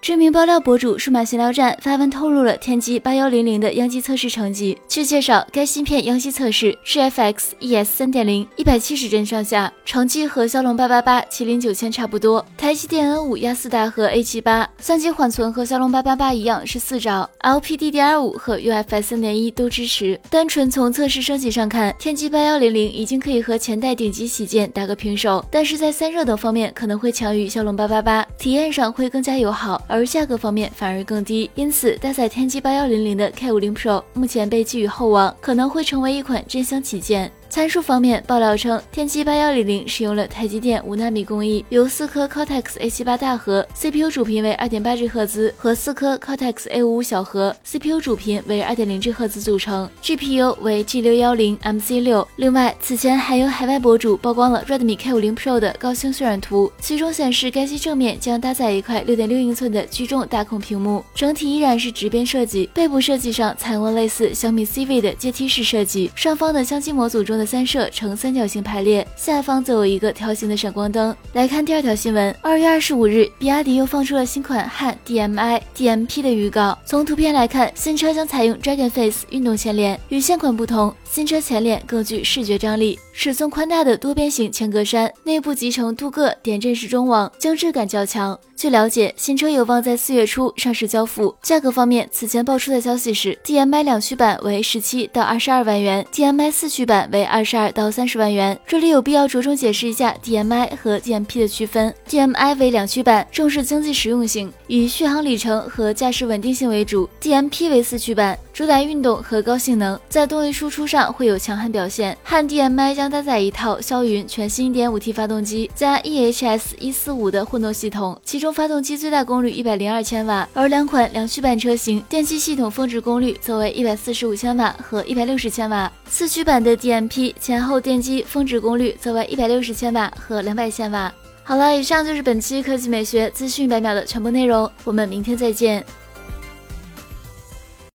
知名爆料博主数码闲聊站发文透露了天玑八幺零零的样机测试成绩。据介绍，该芯片样机测试是 FX ES 三点零，一百七十帧上下，成绩和骁龙八八八、麒麟九千差不多。台积电 N 五压四大和 A 七八，相机缓存和骁龙八八八一样是四兆，LPDDR 五和 UFS 三点一都支持。单纯从测试升级上看，天玑八幺零零已经可以和前代顶级旗舰打个平手，但是在散热等方面可能会强于骁龙八八八，体验上会更加友好。而价格方面反而更低，因此搭载天玑八幺零零的 K 五零 Pro 目前被寄予厚望，可能会成为一款真香旗舰。参数方面，爆料称天玑八幺零零使用了台积电五纳米工艺，由四颗 Cortex A 七八大核，CPU 主频为二点八 G 赫兹和四颗 Cortex A 五五小核，CPU 主频为二点零 G 赫兹组成，GPU 为 G 六幺零 MC 六。另外，此前还有海外博主曝光了 Redmi K 五零 Pro 的高清渲染图，其中显示该机正面将搭载一块六点六英寸的居中大孔屏幕，整体依然是直边设计，背部设计上采用了类似小米 CV 的阶梯式设计，上方的相机模组中。三摄呈三角形排列，下方则有一个条形的闪光灯。来看第二条新闻，二月二十五日，比亚迪又放出了新款汉 DMI DMP 的预告。从图片来看，新车将采用 Dragon Face 运动前脸，与现款不同，新车前脸更具视觉张力。尺寸宽大的多边形前格栅，内部集成镀铬点阵式中网，精致感较强。据了解，新车有望在四月初上市交付。价格方面，此前爆出的消息是，DMI 两驱版为十七到二十二万元，DMI 四驱版为二十二到三十万元。这里有必要着重解释一下 DMI 和 DMP 的区分。DMI 为两驱版，重视经济实用性，以续航里程和驾驶稳定性为主；DMP 为四驱版。主打运动和高性能，在动力输出上会有强悍表现。汉 DMI 将搭载一套霄云全新 1.5T 发动机加 EHS 145的混动系统，其中发动机最大功率102千瓦，而两款两驱版车型电机系统峰值功率则为145千瓦和160千瓦。四驱版的 DMP 前后电机峰值功率则为一百六十千瓦和两百千瓦。好了，以上就是本期科技美学资讯百秒的全部内容，我们明天再见。